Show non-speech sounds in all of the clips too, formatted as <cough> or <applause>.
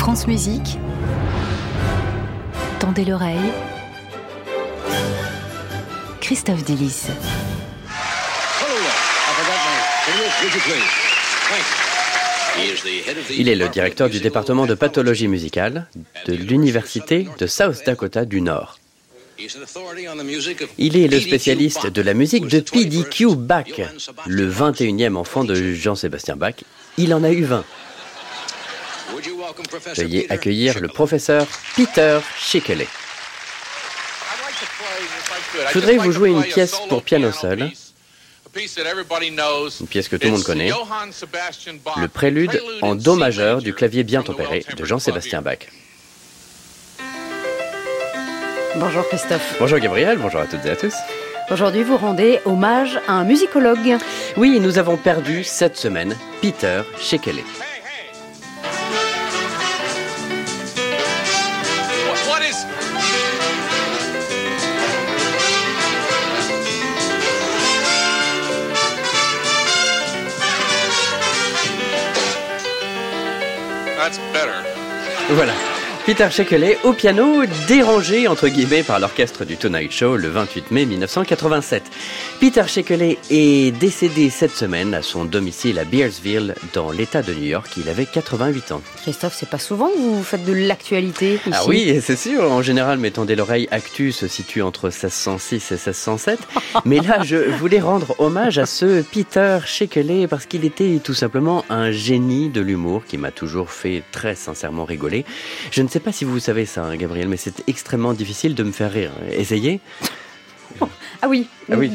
France Musique. Tendez l'oreille. Christophe Delis. Il est le directeur du département de pathologie musicale de l'Université de South Dakota du Nord. Il est le spécialiste de la musique de PDQ Bach, le 21e enfant de Jean-Sébastien Bach. Il en a eu 20. Veuillez accueillir le professeur Peter Schickele. Je voudrais vous jouer une pièce pour piano seul, une pièce que tout le monde connaît, le prélude en Do majeur du clavier bien tempéré de Jean-Sébastien Bach. Bonjour Christophe. Bonjour Gabriel, bonjour à toutes et à tous. Aujourd'hui, vous rendez hommage à un musicologue. Oui, nous avons perdu cette semaine Peter Shekele. Voilà. Peter Shekele au piano, dérangé entre guillemets par l'orchestre du Tonight Show le 28 mai 1987. Peter Shekele est décédé cette semaine à son domicile à Bearsville dans l'État de New York. Il avait 88 ans. Christophe, c'est pas souvent que vous faites de l'actualité ici. Ah oui, c'est sûr. En général, mes tendez l'oreille, Actu se situe entre 1606 et 1607. <laughs> Mais là, je voulais rendre hommage à ce Peter Shekele parce qu'il était tout simplement un génie de l'humour qui m'a toujours fait très sincèrement rigoler. Je ne sais pas si vous savez ça, hein, Gabriel, mais c'est extrêmement difficile de me faire rire. Essayez. Ah oui. Ah oui.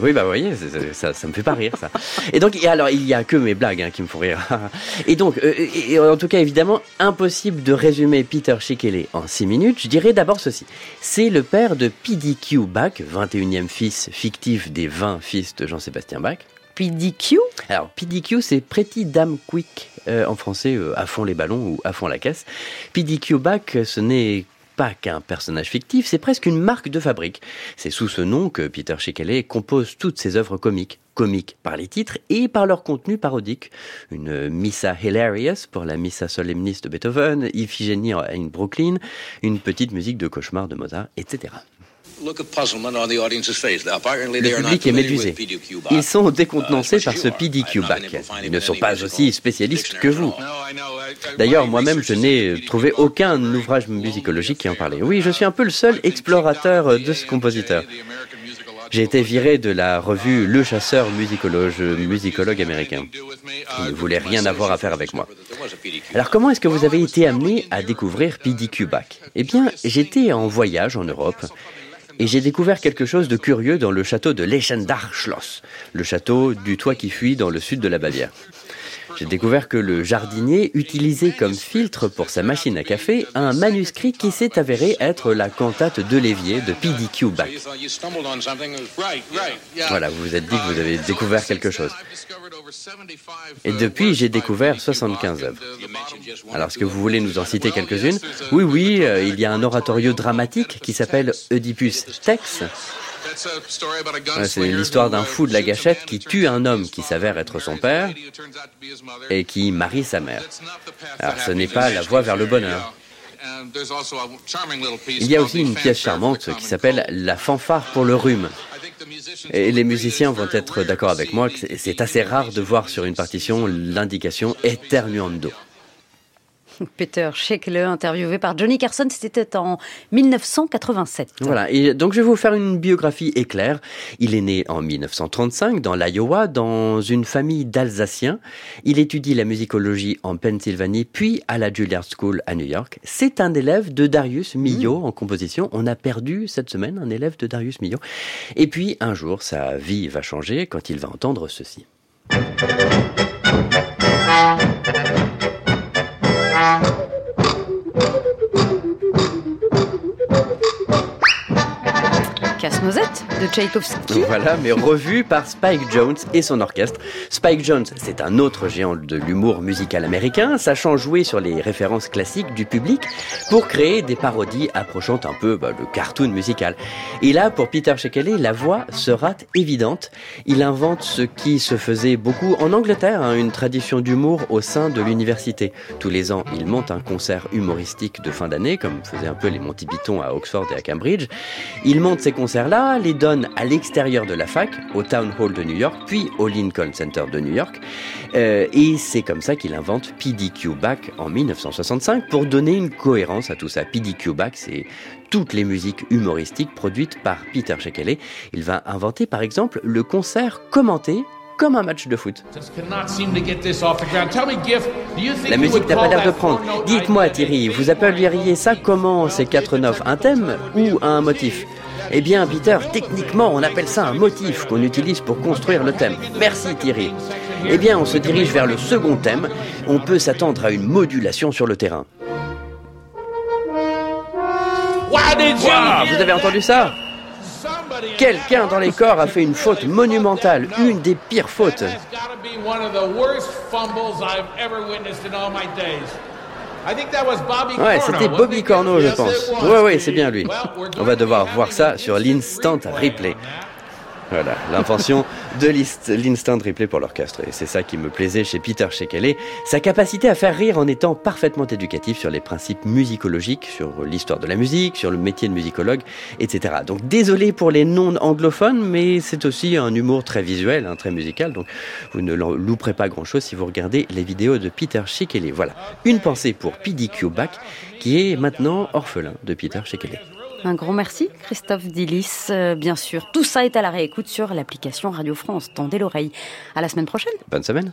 Oui, bah vous voyez, ça, ça me fait pas rire ça. Et donc, et alors, il y a que mes blagues hein, qui me font rire. <laughs> Et donc, euh, et en tout cas, évidemment, impossible de résumer Peter Shikele en 6 minutes. Je dirais d'abord ceci. C'est le père de PDQ Bach, 21e fils fictif des 20 fils de Jean-Sébastien Bach. PDQ Alors, PDQ, c'est Pretty Damn Quick euh, en français, euh, à fond les ballons ou à fond la caisse. PDQ Bach, ce n'est pas qu'un personnage fictif, c'est presque une marque de fabrique. C'est sous ce nom que Peter Shekele compose toutes ses œuvres comiques. Comiques par les titres et par leur contenu parodique. Une Missa Hilarious pour la Missa Solemnis de Beethoven, Iphigénie in Brooklyn, une petite musique de cauchemar de Mozart, etc. Le public est médusé. Ils sont décontenancés par ce PDQ back. Ils ne sont pas aussi spécialistes que vous. D'ailleurs, moi-même, je n'ai trouvé aucun ouvrage musicologique qui en parlait. Oui, je suis un peu le seul explorateur de ce compositeur. J'ai été viré de la revue Le Chasseur musicologue, musicologue américain. Il ne voulait rien avoir à faire avec moi. Alors comment est-ce que vous avez été amené à découvrir PDQ Bach Eh bien, j'étais en voyage en Europe et j'ai découvert quelque chose de curieux dans le château de Leschendarschloss, le château du toit qui fuit dans le sud de la Bavière. J'ai découvert que le jardinier utilisait comme filtre pour sa machine à café un manuscrit qui s'est avéré être la cantate de l'évier de PDQ Bach. Voilà, vous vous êtes dit que vous avez découvert quelque chose. Et depuis, j'ai découvert 75 œuvres. Alors, est-ce que vous voulez nous en citer quelques-unes? Oui, oui, euh, il y a un oratorio dramatique qui s'appelle Oedipus Tex. C'est l'histoire d'un fou de la gâchette qui tue un homme qui s'avère être son père et qui marie sa mère. Alors, ce n'est pas la voie vers le bonheur. Il y a aussi une pièce charmante qui s'appelle La fanfare pour le rhume. Et les musiciens vont être d'accord avec moi que c'est assez rare de voir sur une partition l'indication Eternuando. <laughs> Peter Shekele, interviewé par Johnny Carson, c'était en 1987. Voilà, et donc je vais vous faire une biographie éclair. Il est né en 1935 dans l'Iowa, dans une famille d'Alsaciens. Il étudie la musicologie en Pennsylvanie, puis à la Juilliard School à New York. C'est un élève de Darius Milhaud en composition. On a perdu cette semaine un élève de Darius Milhaud. Et puis un jour, sa vie va changer quand il va entendre ceci. Casse-noisette de Tchaïkovski. Voilà, mais revu par Spike Jones et son orchestre. Spike Jones, c'est un autre géant de l'humour musical américain, sachant jouer sur les références classiques du public pour créer des parodies approchant un peu bah, le cartoon musical. Et là, pour Peter Shekele, la voix se rate évidente. Il invente ce qui se faisait beaucoup en Angleterre, hein, une tradition d'humour au sein de l'université. Tous les ans, il monte un concert humoristique de fin d'année, comme faisaient un peu les Monty Python à Oxford et à Cambridge. Il monte ces concerts-là, les donne à l'extérieur de la fac, au Town Hall de New York, puis au Lincoln Center de New York. Euh, et c'est comme ça qu'il invente PDQ Back en 1965 pour donner une cohérence à tout ça. PDQ Back, c'est toutes les musiques humoristiques produites par Peter Shekele. Il va inventer par exemple le concert commenté comme un match de foot. La musique n'a pas l'air de prendre. Dites-moi Thierry, vous appelleriez ça comment ces quatre notes? Un thème ou un motif? Eh bien, Peter, techniquement, on appelle ça un motif qu'on utilise pour construire le thème. Merci Thierry. Eh bien, on se dirige vers le second thème. On peut s'attendre à une modulation sur le terrain. vous avez entendu ça? Quelqu'un dans les corps a fait une faute monumentale, une des pires fautes. Ouais, c'était Bobby Corno, je pense. Ouais, ouais, c'est bien lui. On va devoir voir ça sur l'instant replay. Voilà, l'invention de l'instant replay pour l'orchestre. Et c'est ça qui me plaisait chez Peter Shekele, sa capacité à faire rire en étant parfaitement éducatif sur les principes musicologiques, sur l'histoire de la musique, sur le métier de musicologue, etc. Donc désolé pour les non-anglophones, mais c'est aussi un humour très visuel, hein, très musical, donc vous ne louperez pas grand-chose si vous regardez les vidéos de Peter Shekele. Voilà, une pensée pour PDQ Back, qui est maintenant orphelin de Peter Shekele. Un grand merci, Christophe Dillis. Euh, bien sûr, tout ça est à la réécoute sur l'application Radio France. Tendez l'oreille. À la semaine prochaine. Bonne semaine.